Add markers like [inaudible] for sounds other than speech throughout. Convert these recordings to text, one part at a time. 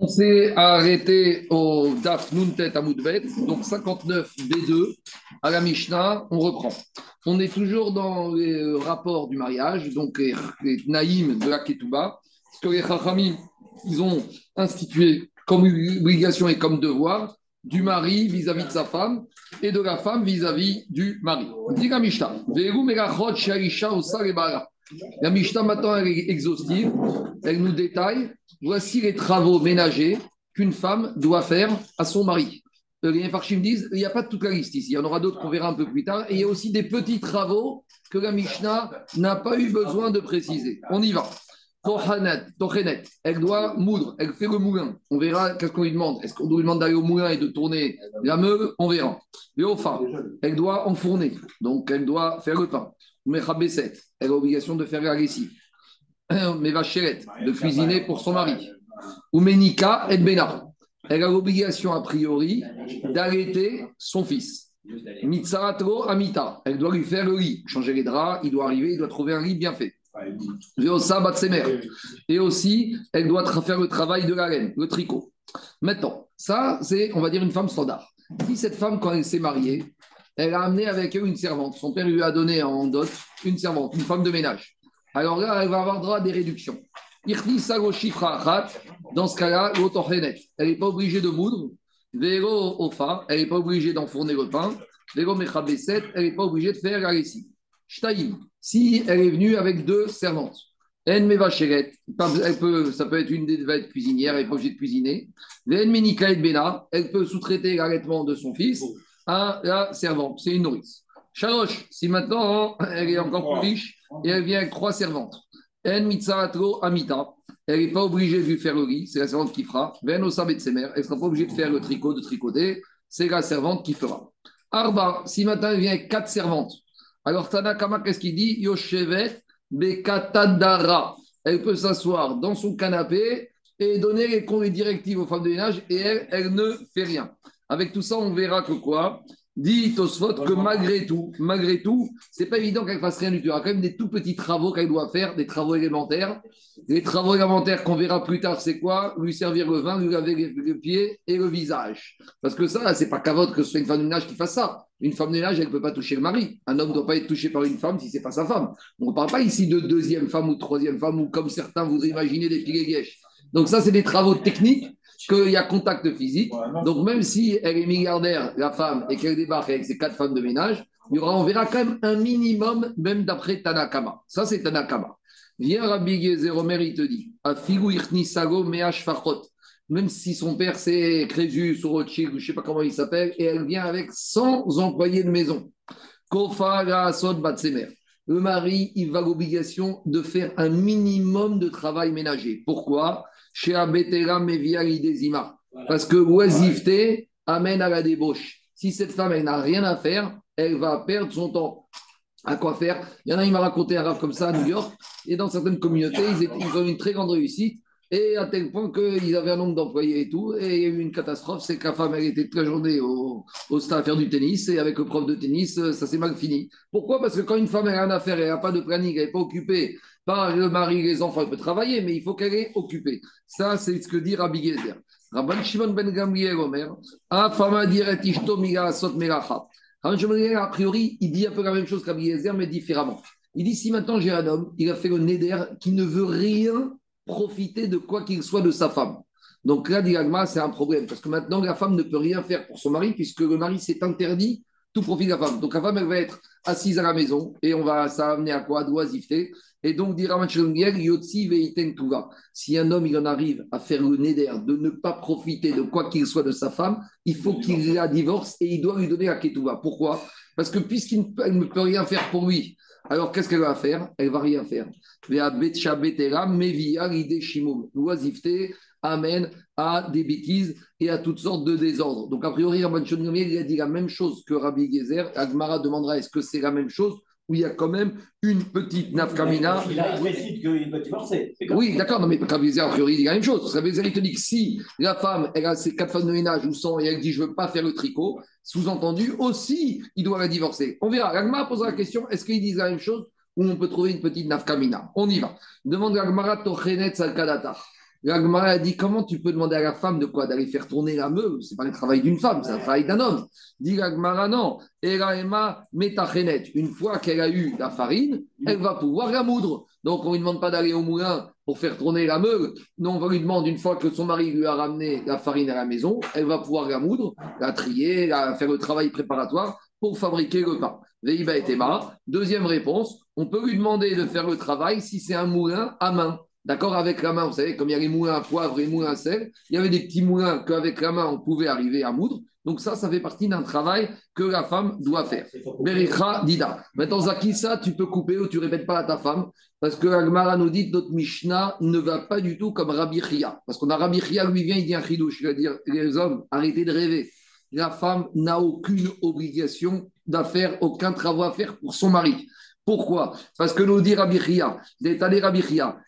On s'est arrêté au Daf Nuntet donc 59 B2 à la Mishnah, on reprend. On est toujours dans les rapports du mariage, donc les, Naïm de la Ketouba, ce que les Chachamim, ils ont institué comme obligation et comme devoir du mari vis-à-vis de sa femme et de la femme vis-à-vis du mari. Dit la Mishnah, la Mishnah maintenant est exhaustive, elle nous détaille voici les travaux ménagers qu'une femme doit faire à son mari. Euh, les Farshim disent il n'y a pas toute la liste ici, il y en aura d'autres qu'on verra un peu plus tard, et il y a aussi des petits travaux que la Mishnah n'a pas eu besoin de préciser. On y va. Elle doit moudre, elle fait le moulin. On verra qu'est-ce qu'on lui demande. Est-ce qu'on lui demande d'aller au moulin et de tourner la meule? On verra. Léopha, elle doit enfourner, donc elle doit faire le pain. Mechabesset, elle a l'obligation de faire [clears throat] la lessive. Mevacheret, de cuisiner pour son mari. Ou Menika et Bena, elle a l'obligation a priori d'arrêter son fils. Mitsaratro Amita, elle doit lui faire le lit, changer les draps, il doit arriver, il doit trouver un lit bien fait. Et aussi, elle doit faire le travail de la laine, le tricot. Maintenant, ça, c'est, on va dire, une femme standard. Si cette femme, quand elle s'est mariée, elle a amené avec elle une servante, son père lui a donné en dot une servante, une femme de ménage. Alors là, elle va avoir droit à des réductions. Dans ce cas-là, elle n'est pas obligée de moudre. Elle n'est pas obligée d'enfourner le pain. Elle n'est pas obligée de faire la lessive. Shtaïm, si elle est venue avec deux servantes. En mevacheret, ça peut être une des être cuisinières, elle n'est pas obligée de cuisiner. En menika et bena, elle peut sous-traiter l'allaitement de son fils à la servante, c'est une nourrice. Shalosh, si maintenant elle est encore plus riche et elle vient avec trois servantes. En mitzaratro amita, elle n'est pas obligée de lui faire le riz, c'est la servante qui fera. Ven au mères, elle ne sera pas obligée de faire le tricot, de tricoter, c'est la servante qui fera. Arba, si maintenant elle vient avec quatre servantes, alors Tanakama, qu'est-ce qu'il dit? Yoshevet Bekatadara. Elle peut s'asseoir dans son canapé et donner les directives aux femmes de ménage et elle ne fait rien. Avec tout ça, on verra que quoi Dit Tosfot que malgré tout, malgré tout, c'est pas évident qu'elle fasse rien du tout. Il y a quand même des tout petits travaux qu'elle doit faire, des travaux élémentaires. Les travaux élémentaires qu'on verra plus tard, c'est quoi? Lui servir le vin, lui laver les, pieds et le visage. Parce que ça, c'est pas qu'à que ce soit une femme de ménage qui fasse ça. Une femme de ménage, elle ne peut pas toucher le mari. Un homme ne doit pas être touché par une femme si c'est pas sa femme. On ne parle pas ici de deuxième femme ou troisième femme ou comme certains vous imaginez des filets Donc ça, c'est des travaux techniques qu'il y a contact physique. Donc, même si elle est milliardaire, la femme, et qu'elle débarque avec ses quatre femmes de ménage, il y aura, on verra quand même un minimum, même d'après Tanakama. Ça, c'est Tanakama. Viens Rabbi Gezeromer, il te dit même si son père c'est Crésus ou Rothschild, ou je ne sais pas comment il s'appelle, et elle vient avec 100 employés de maison. Le mari, il va l'obligation de faire un minimum de travail ménager. Pourquoi? Chez Abetera Mevia Parce que oisiveté amène à la débauche. Si cette femme, elle n'a rien à faire, elle va perdre son temps. À quoi faire? Il y en a, il m'a raconté un rave comme ça à New York, et dans certaines communautés, ils, ils ont une très grande réussite, et à tel point qu'ils avaient un nombre d'employés et tout, et il y a eu une catastrophe, c'est que la femme, elle était toute la journée au, au stade à faire du tennis, et avec le prof de tennis, ça s'est mal fini. Pourquoi? Parce que quand une femme, elle a rien à faire, elle n'a pas de planning, elle n'est pas occupée, par le mari, les enfants, elle peut travailler, mais il faut qu'elle est occupée. Ça, c'est ce que dit Rabbi Gezer. Rabban Shimon ben Gamliel Omer, Afama diret ishto miga sot melacha. Rabban Shimon ben a priori, il dit un peu la même chose qu'Rabbi Gezer, mais différemment. Il dit si maintenant j'ai un homme, il a fait le neder qui ne veut rien profiter de quoi qu'il soit de sa femme. Donc là, c'est un problème, parce que maintenant, la femme ne peut rien faire pour son mari, puisque le mari s'est interdit tout profit de la femme. Donc la femme, elle va être assise à la maison, et on va, ça amener à quoi? D'oisiveté. Et donc, dit Yotzi Veiten Tuva. Si un homme, il en arrive à faire le neder, de ne pas profiter de quoi qu'il soit de sa femme, il faut qu'il la divorce et il doit lui donner la Ketouva. Pourquoi? Parce que puisqu'il ne peut rien faire pour lui, alors qu'est-ce qu'elle va faire? Elle va rien faire. L'oisiveté amène à des bêtises et à toutes sortes de désordres. Donc, a priori, Rabban il a dit la même chose que Rabbi Gezer. Agmara demandera est-ce que c'est la même chose où il y a quand même une petite nafkamina. Il a qu'il peut divorcer. Oui, d'accord, non, mais Rabbi a priori, il dit la même chose. Rabbi il te dit que si la femme, elle a ses quatre femmes de ménage ou sont et elle dit je ne veux pas faire le tricot, sous-entendu, aussi, il doit la divorcer. On verra. Agmara posera la question est-ce qu'ils disent la même chose ou on peut trouver une petite nafkamina On y va. Demande Agmara Tochenet Salkadata. L'Agmara a dit comment tu peux demander à la femme de quoi? D'aller faire tourner la meule C'est pas le travail d'une femme, c'est le travail d'un homme. Dit l'Agmara non. Eraema metachenet. Une fois qu'elle a eu la farine, elle va pouvoir la moudre. Donc on lui demande pas d'aller au moulin pour faire tourner la meule. Non, on va lui demander une fois que son mari lui a ramené la farine à la maison, elle va pouvoir la moudre, la trier, faire le travail préparatoire pour fabriquer le pain. Veiba et Deuxième réponse, on peut lui demander de faire le travail si c'est un moulin à main. D'accord Avec la main, vous savez, comme il y a les moulins à poivre et les moulins à sel, il y avait des petits moulins qu'avec la main, on pouvait arriver à moudre. Donc ça, ça fait partie d'un travail que la femme doit faire. Berikha Dida. Maintenant, Zaki, ça, tu peux couper ou tu répètes pas à ta femme, parce que Agmara nous dit notre Mishnah ne va pas du tout comme Rabbi Chia. Parce qu'on a Rabbi Chia, lui vient, il dit un chidouche, il va dire, les hommes, arrêtez de rêver. La femme n'a aucune obligation d'affaire, aucun travail à faire pour son mari. Pourquoi? Parce que nous dit Rabbi Chia, Rabbi Chia,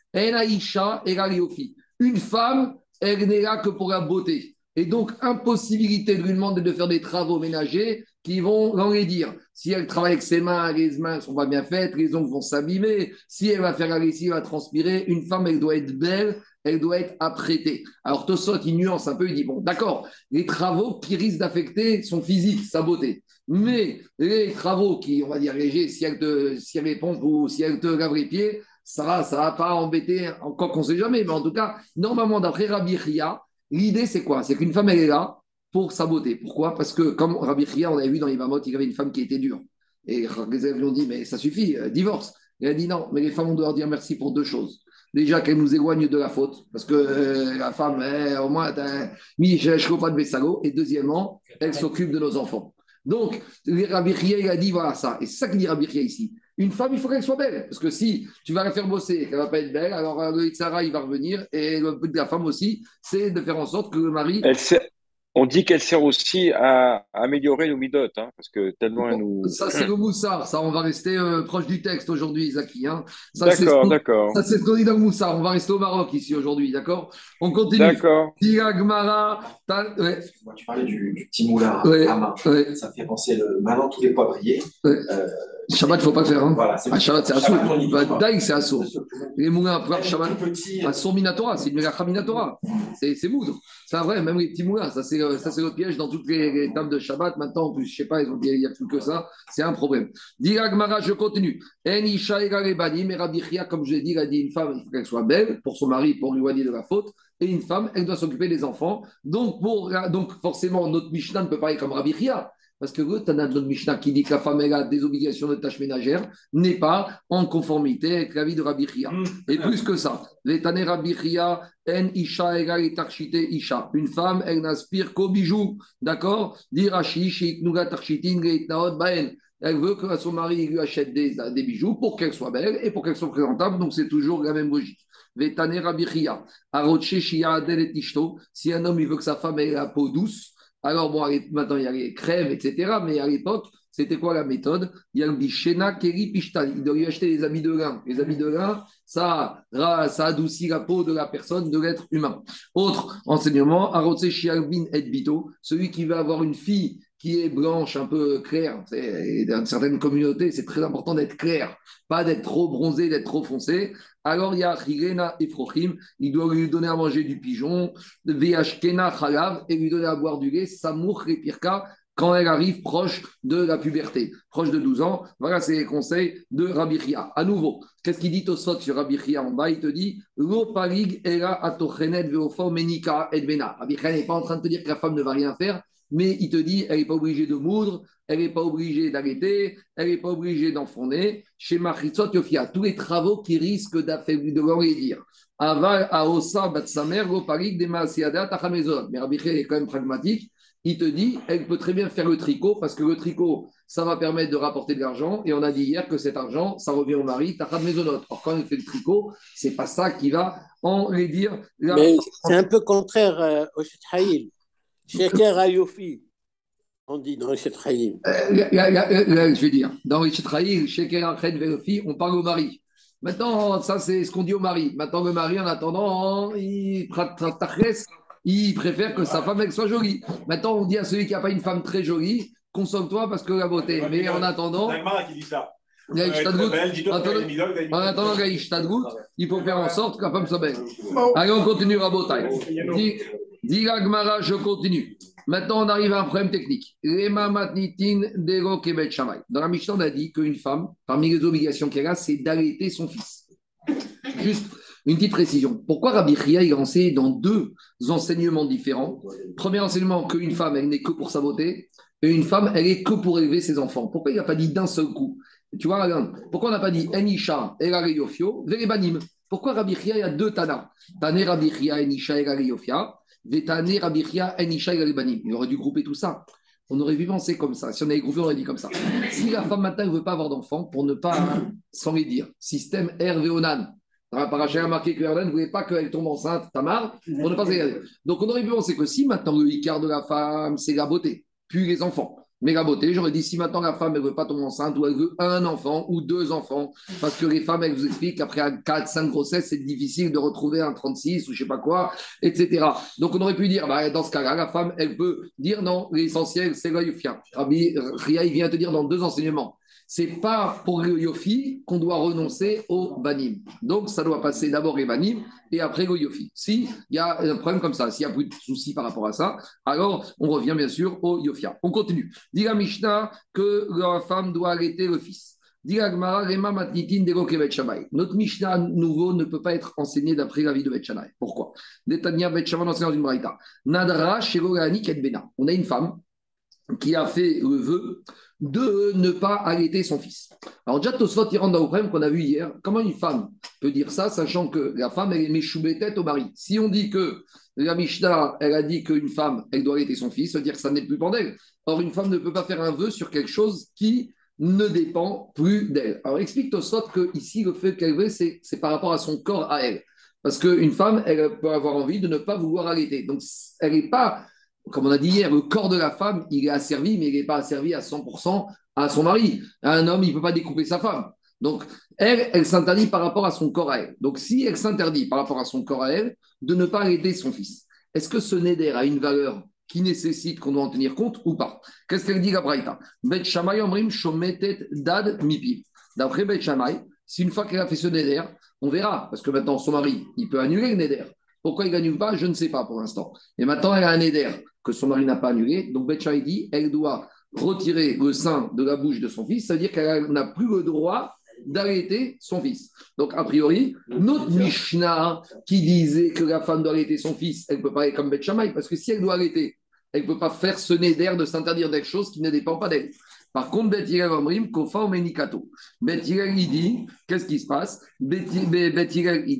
une femme, elle n'est là que pour la beauté. Et donc, impossibilité de lui demander de faire des travaux ménagers qui vont dire Si elle travaille avec ses mains, les mains ne sont pas bien faites, les ongles vont s'abîmer. Si elle va faire la lessive, elle va transpirer. Une femme, elle doit être belle, elle doit être apprêtée. Alors, Tosot, il nuance un peu, il dit Bon, d'accord, les travaux qui risquent d'affecter son physique, sa beauté. Mais les travaux qui, on va dire, légers, si elle te, si elle ou si elle te lave les pieds, ça ne va pas embêter, encore qu'on ne sait jamais, mais en tout cas, normalement, d'après Rabbi Ria, l'idée c'est quoi? C'est qu'une femme, elle est là pour sa beauté. Pourquoi? Parce que, comme Rabbi Ria, on avait vu dans les Mamot, il y avait une femme qui était dure. Et les élèves lui ont dit, mais ça suffit, euh, divorce. Et elle a dit non, mais les femmes, on doit leur dire merci pour deux choses. Déjà qu'elles nous éloignent de la faute, parce que euh, la femme, au moins, mis pas de Bessago. Et deuxièmement, elle s'occupe de nos enfants. Donc, Rabbi Ria, il a dit voilà ça. Et c'est ça qu'il dit Rabbi Ria ici. Une femme, il faut qu'elle soit belle. Parce que si tu vas la faire bosser et qu'elle ne va pas être belle, alors euh, le Itzara, il va revenir. Et le but de la femme aussi, c'est de faire en sorte que le mari. On dit qu'elle sert aussi à, améliorer nos midotes, hein, parce que tellement elle nous. Ça, c'est le moussard. Ça, on va rester euh, proche du texte aujourd'hui, Zaki. Hein. D'accord, d'accord. Ça, c'est ce qu'on dit dans le moussard. On va rester au Maroc ici aujourd'hui, d'accord? On continue. D'accord. Diagmara. Ouais. Tu parlais du, petit moulin à main. Ça fait penser le... maintenant tous les poivriers. Euh, Shabbat, il ne faut pas faire. Hein. Voilà, ah, Shabbat, c'est assaut. Daï, c'est assaut. Les moulins à poivre, Shabbat, minatora, c'est une minatora. C'est moudre. C'est vrai, même les petits moulins, ça c'est le piège dans toutes les, tables de Shabbat. Maintenant, en plus, je ne sais pas, ils ont dit il n'y a plus que ça. C'est un problème. Diragmara, je continue. Mais Rabichia, comme je l'ai dit, il a dit une femme, il faut qu'elle soit belle pour son mari, pour lui éloigner de la faute. Et une femme, elle doit s'occuper des enfants. Donc, pour, donc forcément, notre Mishnah ne peut pas être comme Rabichia. Parce que le Tana de Mishnah qui dit que la femme a des obligations de tâches ménagères n'est pas en conformité avec la vie de Rabbi Chia. Mm. Et plus que ça, les Rabbi Chia, en Isha et Isha. Une femme, elle n'aspire qu'aux bijoux. D'accord? Elle veut que son mari lui achète des, des bijoux pour qu'elle soit belle et pour qu'elle soit présentable. Donc, c'est toujours la même logique. Si un homme il veut que sa femme ait la peau douce, alors, bon, maintenant, il y a les crèmes, etc. Mais à l'époque, c'était quoi la méthode? Il y a le bichena, keri, pishtan. Il doit lui acheter des habits de lin. Les habits de lin, ça, ça adoucit la peau de la personne, de l'être humain. Autre enseignement, arotse shialbin et bito. Celui qui veut avoir une fille qui est blanche, un peu claire. Dans certaines communautés, c'est très important d'être clair, pas d'être trop bronzé, d'être trop foncé. Alors il y a Hirena et il doit lui donner à manger du pigeon, Vhkena Chalav, et lui donner à boire du lait, Samour et quand elle arrive proche de la puberté, proche de 12 ans. Voilà, c'est les conseils de Rabbi Chia. À nouveau, qu'est-ce qu'il dit au sot sur Rabbi Chia en bas? Il te dit Lo parig era atochenet veofo menika et. Rabbi Chia n'est pas en train de te dire que la femme ne va rien faire, mais il te dit, elle n'est pas obligée de moudre, elle n'est pas obligée d'arrêter, elle n'est pas obligée d'enfourner. Chez Machitzot Yofia, tous les travaux qui risquent d'affaiblir, de dire. Aval Aosa Batsamer, Goparik, Demasiada, Tachamezon. Mais Rabbi est quand même pragmatique. Il te dit, elle peut très bien faire le tricot, parce que le tricot, ça va permettre de rapporter de l'argent. Et on a dit hier que cet argent, ça revient au mari, Tachamezonot. Or, quand elle fait le tricot, c'est pas ça qui va en les dire. Mais c'est un peu contraire euh, au Shethaïl. Sheker Ayofi, on dit dans Richet Chaim. je vais dire, dans Richet Sheker Ayofi, on parle au mari. Maintenant, ça, c'est ce qu'on dit au mari. Maintenant, le mari, en attendant, il, il préfère que sa femme elle soit jolie. Maintenant, on dit à celui qui n'a pas une femme très jolie, consomme-toi parce que la beauté. Mais en attendant. C'est qui dit ça. en attendant il faut faire en sorte que la femme soit belle. Allez, on continue à Dis Gmara, je continue. Maintenant, on arrive à un problème technique. Dans la Mishnah, on a dit qu'une femme, parmi les obligations qu'elle a, c'est d'allaiter son fils. Juste une petite précision. Pourquoi Rabbi Chia est lancé dans deux enseignements différents? Premier enseignement, qu'une femme, elle n'est que pour sa beauté, et une femme, elle est que pour élever ses enfants. Pourquoi il n'a pas dit d'un seul coup? Tu vois, pourquoi on n'a pas dit Enisha, Elareyofio, Verebanim Pourquoi Rabbi Chia, il y a deux Tana? Tane Rabbi Chia, Enisha, Elareyofia, Il aurait dû grouper tout ça. On aurait vu penser comme ça. Si on avait groupé, on aurait dit comme ça. Si la femme maintenant ne veut pas avoir d'enfant, pour ne pas, sans les dire, système Hervéonan, dans la paracha, marqué que Erden ne voulait pas qu'elle tombe enceinte, Tamar, pour ne pas Donc on aurait pu penser que si maintenant le quart de la femme, c'est la beauté, puis les enfants. Mais la beauté, j'aurais dit si maintenant la femme, elle veut pas tomber enceinte, ou elle veut un enfant ou deux enfants, parce que les femmes, elles vous expliquent qu'après 4, 5 grossesses, c'est difficile de retrouver un 36 ou je ne sais pas quoi, etc. Donc on aurait pu dire, bah, dans ce cas-là, la femme, elle peut dire non, l'essentiel, c'est l'oïfia. Rabbi Ria, vient te dire dans deux enseignements c'est pas pour le Yofi qu'on doit renoncer au Banim. Donc, ça doit passer d'abord les Banim et après le Yofi. S'il y a un problème comme ça, s'il n'y a plus de soucis par rapport à ça, alors on revient bien sûr au Yofia. On continue. Dit la Mishnah que la femme doit arrêter le fils. Notre Mishnah nouveau ne peut pas être enseigné d'après la vie de Bet Pourquoi? On a une femme qui a fait le vœu de ne pas allaiter son fils. Alors déjà, Tosfot, il rentre dans le problème qu'on a vu hier. Comment une femme peut dire ça, sachant que la femme, elle est tête au mari? Si on dit que la Mishnah, elle a dit qu'une femme, elle doit allaiter son fils, ça veut dire que ça n'est plus d'elle. Or, une femme ne peut pas faire un vœu sur quelque chose qui ne dépend plus d'elle. Alors, explique Tosfot que ici, le fait qu'elle veut, c'est par rapport à son corps à elle. Parce qu'une femme, elle peut avoir envie de ne pas vouloir allaiter. Donc, elle n'est pas comme on a dit hier, le corps de la femme, il est asservi, mais il n'est pas asservi à 100% à son mari. Un homme, il ne peut pas découper sa femme. Donc, elle, elle s'interdit par rapport à son corps à elle. Donc, si elle s'interdit par rapport à son corps à elle, de ne pas aider son fils, est-ce que ce neder a une valeur qui nécessite qu'on doit en tenir compte ou pas? Qu'est-ce qu'elle dit, Gabraïta Bet Omrim Shometet Dad Mipi. D'après Bet si une fois qu'elle a fait ce neder, on verra, parce que maintenant son mari, il peut annuler le neder. Pourquoi il gagne pas? Je ne sais pas pour l'instant. Et maintenant, elle a un neder que son mari n'a pas annulé. Donc, Betchaï dit, elle doit retirer le sein de la bouche de son fils, ça veut dire qu'elle n'a plus le droit d'arrêter son fils. Donc, a priori, notre Mishnah qui disait que la femme doit arrêter son fils, elle ne peut pas être comme Beth parce que si elle doit arrêter, elle ne peut pas faire ce d'air de s'interdire quelque chose qui ne dépend pas d'elle. Par contre, Bet Amrim, Kofa ou Menikato. Bet il dit, qu'est-ce qui se passe? Bet il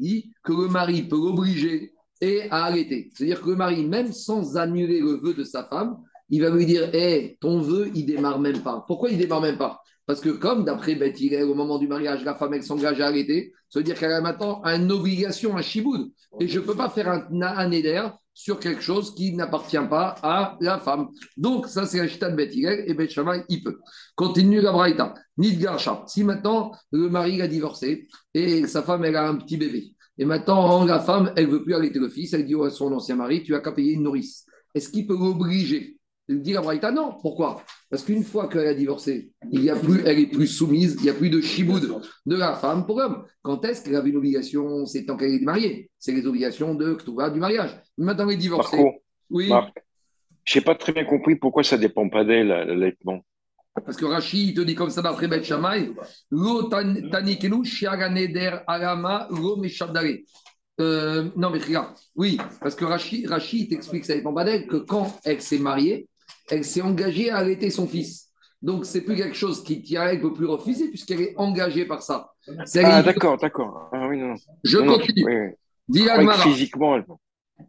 dit que le mari peut l'obliger et à arrêter. C'est-à-dire que le mari, même sans annuler le vœu de sa femme, il va lui dire Hé, ton vœu, il démarre même pas. Pourquoi il démarre même pas? Parce que, comme d'après Beth au moment du mariage, la femme, elle s'engage à arrêter, ça veut dire qu'elle a maintenant une obligation, un chiboud. Et je ne peux pas faire un, un éder sur quelque chose qui n'appartient pas à la femme. Donc, ça, c'est un chita de Beth et Beth il peut. Continue la braïta. Nidgarsha. Si maintenant, le mari a divorcé et sa femme, elle a un petit bébé, et maintenant, la femme, elle ne veut plus arrêter le fils. Elle dit à son ancien mari, tu as qu'à payer une nourrice. Est-ce qu'il peut l'obliger Il dit à Braïta, non. Pourquoi? Parce qu'une fois qu'elle a divorcé, il y a plus, elle est plus soumise, il n'y a plus de chiboud de la femme pour l'homme. Quand est-ce qu'elle avait une obligation? C'est tant qu'elle est mariée. C'est les obligations de du mariage. Maintenant, elle est divorcée. oui. je n'ai pas très bien compris pourquoi ça ne dépend pas d'elle, l'allaitement. Parce que Rachid te dit comme ça d'après Bet Shammai, Lo tanikenu shiaganeder alama lo meshabdare. Euh, non, mais regarde, oui, parce que Rachid, Rachid t'explique, ça dépend pas d'elle, que quand elle s'est mariée, elle s'est engagée à allaiter son fils. Donc, c'est plus quelque chose qui tient, elle ne peut plus refuser puisqu'elle est engagée par ça. Ah, d'accord, d'accord. Ah, oui, non. Je continue. Oui, oui. Physiquement, elle.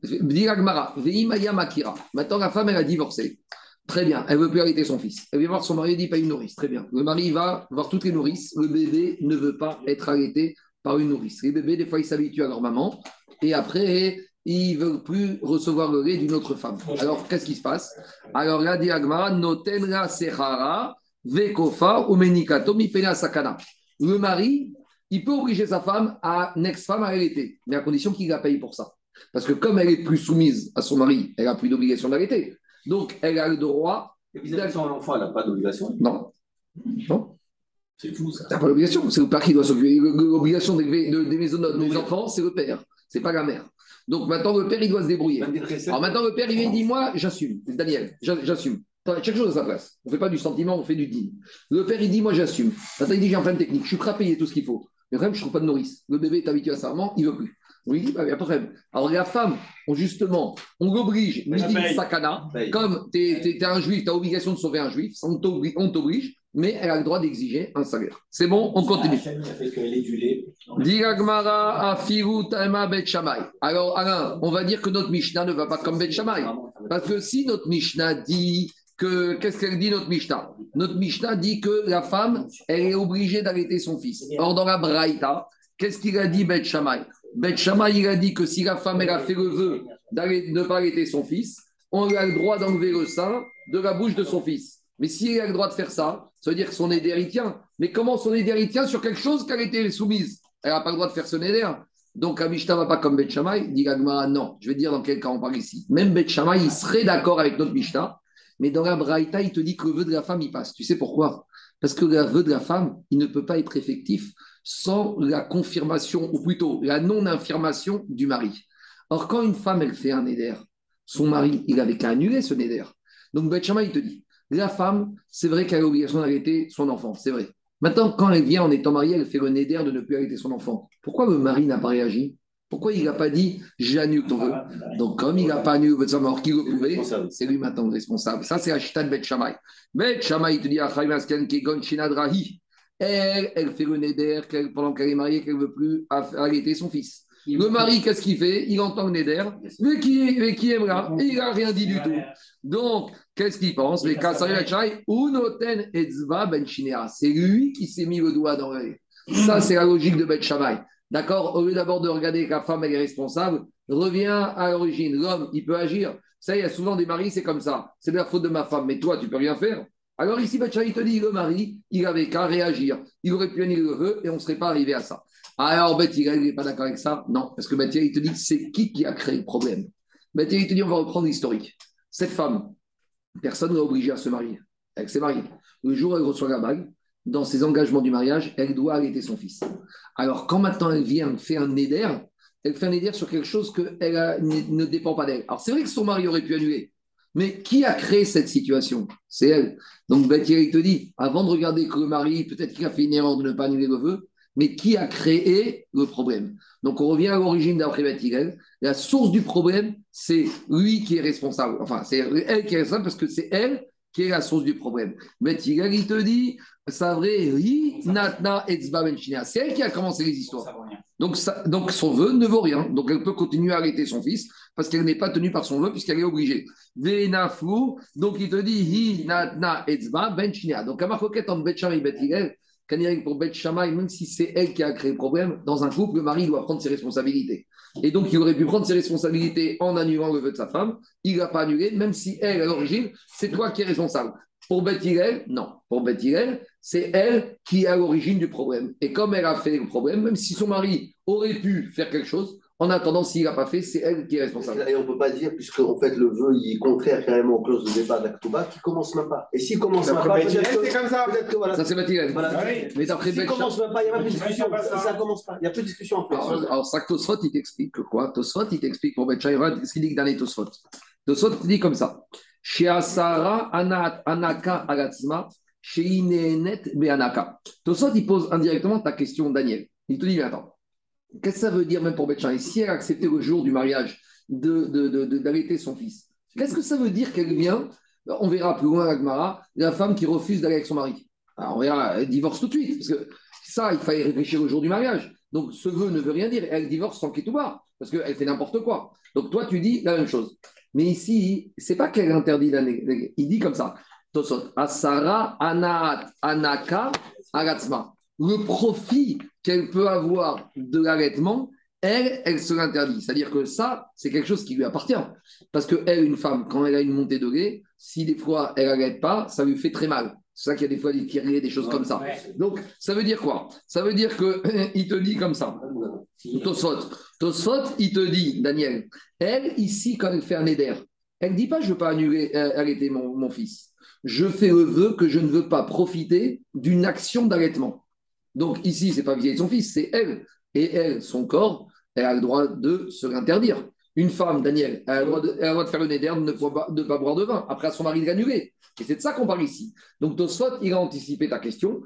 Diragmara, Veimaya Makira. Maintenant, la femme, elle a divorcé. Très bien, elle veut plus arrêter son fils. Elle vient voir son mari, il dit pas une nourrice. Très bien. Le mari va voir toutes les nourrices. Le bébé ne veut pas être arrêté par une nourrice. Les bébés, des fois, ils s'habituent à leur maman. Et après, ils ne veulent plus recevoir le lait d'une autre femme. Alors, qu'est-ce qui se passe? Alors là, diagma, notenra sehara, vekofa, umenikato, mipena sakana. Le mari, il peut obliger sa femme à une ex-femme à arrêter, mais à condition qu'il la paye pour ça. Parce que comme elle est plus soumise à son mari, elle n'a plus d'obligation d'arrêter. Donc, elle a le droit. vis-à-vis de son enfant, elle n'a pas d'obligation Non. Non. C'est fou ça. T'as pas l'obligation, c'est le père qui doit s'occuper. L'obligation d'élever des maisons des enfants, c'est le père, c'est pas la mère. Donc maintenant, le père, il doit se débrouiller. Alors maintenant, le père, il vient et dit Moi, j'assume. Daniel, j'assume. Chaque chose à sa place. On ne fait pas du sentiment, on fait du digne. Le père, il dit Moi, j'assume. Maintenant, il dit J'ai un plan technique, je suis prêt à payer tout ce qu'il faut. Mais quand même, je ne trouve pas de nourrice. Le bébé est habitué à sa maman, il ne veut plus. Oui, bah, Il n'y a pas de problème. Alors, la femme, on, justement, on l'oblige, midi sakana. Comme tu es, un juif, tu as obligation de sauver un juif, on t'oblige mais elle a le droit d'exiger un salaire. C'est bon, on continue. Alors, Alain, on va dire que notre Mishnah ne va pas comme Bet Shammai. Parce que si notre Mishnah dit que. Qu'est-ce qu'elle dit, notre Mishnah? Notre Mishnah dit que la femme, elle est obligée d'arrêter son fils. Or, dans la Braïta, qu'est-ce qu'il a dit, Bet Shammai? Bet Shammai, il a dit que si la femme, elle a fait le vœu de ne pas arrêter son fils, on a le droit d'enlever le sein de la bouche de son fils. Mais si a le droit de faire ça, ça veut dire que son éder, il tient. Mais comment son éder, il tient sur quelque chose qu'elle été soumise? Elle n'a pas le droit de faire son éder. Donc, Amishta va pas comme Bet Shammai. Dit non. Je vais dire dans quel cas on parle ici. Même Bet Shammai, il serait d'accord avec notre Mishnah. Mais dans la Braïta, il te dit que le vœu de la femme, il passe. Tu sais pourquoi? Parce que le vœu de la femme, il ne peut pas être effectif sans la confirmation, ou plutôt la non-infirmation du mari. Or, quand une femme, elle fait un éder, son mari, il avait qu'à annuler ce éder. Donc, Bet Shammai, il te dit la femme, c'est vrai qu'elle a l'obligation d'arrêter son enfant, c'est vrai. Maintenant, quand elle vient en étant mariée, elle fait le nez de ne plus arrêter son enfant. Pourquoi le mari n'a pas réagi? Pourquoi il n'a pas dit j'annule ton vœu? Donc, comme il n'a pas annulé votre mort, qui le pouvait C'est lui maintenant le responsable. Ça, c'est de Bet Shamay. Bet Shamay, il te dit elle, elle fait le neder pendant qu'elle est mariée, qu'elle ne veut plus arrêter son fils. Le mari, qu'est-ce qu'il fait? Il entend le neder, mais qui, mais qui aimera Il n'a rien dit du tout. Donc, qu'est-ce qu'il pense? Ben C'est lui qui s'est mis le doigt dans l'œil. Ça, c'est la logique de Bet D'accord? Au lieu d'abord de regarder que la femme, elle est responsable, reviens à l'origine. L'homme, il peut agir. Ça, il y a souvent des maris, c'est comme ça. C'est la faute de ma femme, mais toi, tu peux rien faire. Alors ici, Bet te dit, le mari, il avait qu'à réagir. Il aurait pu annuler le vœu et on ne serait pas arrivé à ça. Alors, Beth il n'est pas d'accord avec ça Non, parce que Beth il te dit c'est qui qui a créé le problème? Il te dit on va reprendre l'historique. Cette femme, personne ne l'a obligée à se marier. Elle s'est mariée. Le jour où elle reçoit la bague, dans ses engagements du mariage, elle doit arrêter son fils. Alors, quand maintenant elle vient faire un éder, elle fait un éder sur quelque chose qui ne dépend pas d'elle. Alors, c'est vrai que son mari aurait pu annuler, mais qui a créé cette situation? C'est elle. Donc, Beth il te dit, avant de regarder que le mari, peut-être qu'il a fait une erreur de ne pas annuler le vœu, mais qui a créé le problème? Donc on revient à l'origine d'après Beth La source du problème, c'est lui qui est responsable. Enfin, c'est elle qui est responsable parce que c'est elle qui est la source du problème? Beth il te dit, ça vrai, natna C'est elle qui a commencé les histoires. Donc, donc son vœu ne vaut rien. Donc elle peut continuer à arrêter son fils parce qu'elle n'est pas tenue par son vœu puisqu'elle est obligée. Venafou, donc il te dit, hi natna etzba Donc à ma entre Beth et pour Beth Shammai, même si c'est elle qui a créé le problème, dans un couple, le mari doit prendre ses responsabilités. Et donc, il aurait pu prendre ses responsabilités en annulant le vœu de sa femme. Il n'a pas annulé, même si elle, à l'origine, c'est toi qui es responsable. Pour Beth non. Pour Beth c'est elle qui est à l'origine du problème. Et comme elle a fait le problème, même si son mari aurait pu faire quelque chose, en attendant, s'il n'a pas fait, c'est elle qui est responsable. Et on ne peut pas dire, puisque en fait, le vœu il est contraire carrément aux clauses de départ d'Aktuba, qu'il ne commence même pas. Et s'il ne commence même pas, peut-être c'est comme ça. Peut-être que voilà. Ça, c'est Mathilde. Voilà. Ah oui. Mais d'après S'il ne commence même pas, il n'y a pas de discussion. Ça ne commence pas. Il n'y a plus de discussion en fait. Alors, alors ça, Tosfot, il t'explique quoi? Tosfot, il t'explique pour Betchaï, ce qu'il dit dans les Tosfot. Tosfot, il dit comme ça. Chez Asara, Anaka, Agatsma, chez Inenet, Beanaka. Tosfot, il pose indirectement ta question, Daniel. Il te dit, mais attends. Qu'est-ce que ça veut dire même pour Betchan Si elle a accepté le jour du mariage de, son fils, qu'est-ce que ça veut dire qu'elle vient On verra plus loin Agmara, la femme qui refuse d'aller avec son mari? Alors on verra, elle divorce tout de suite, parce que ça, il fallait réfléchir au jour du mariage. Donc ce vœu ne veut rien dire, elle divorce sans voir, parce qu'elle fait n'importe quoi. Donc toi, tu dis la même chose. Mais ici, c'est pas qu'elle interdit la il dit comme ça. Tosot, Asara, Anaka, Aratzma le profit qu'elle peut avoir de l'allaitement, elle, elle se l'interdit. C'est-à-dire que ça, c'est quelque chose qui lui appartient. Parce que elle, une femme, quand elle a une montée de lait, si des fois elle n'allait pas, ça lui fait très mal. C'est ça qu'il y a des fois des tirés, des choses comme ça. Donc, ça veut dire quoi? Ça veut dire qu'il [laughs] te dit comme ça. Tosfot. Tosfot, il te dit, Daniel, elle, ici, quand elle fait un éder, Elle ne dit pas je ne veux pas annuler, euh, arrêter mon, mon, fils. Je fais le vœu que je ne veux pas profiter d'une action d'arrêtement. Donc ici, ce n'est pas vis-à-vis de son fils, c'est elle. Et elle, son corps, elle a le droit de se l'interdire. Une femme, Daniel, elle a le droit de, faire le néder, de ne pas boire de vin. Après, à son mari de l'annuler. Et c'est de ça qu'on parle ici. Donc Tosfot, il a anticipé ta question.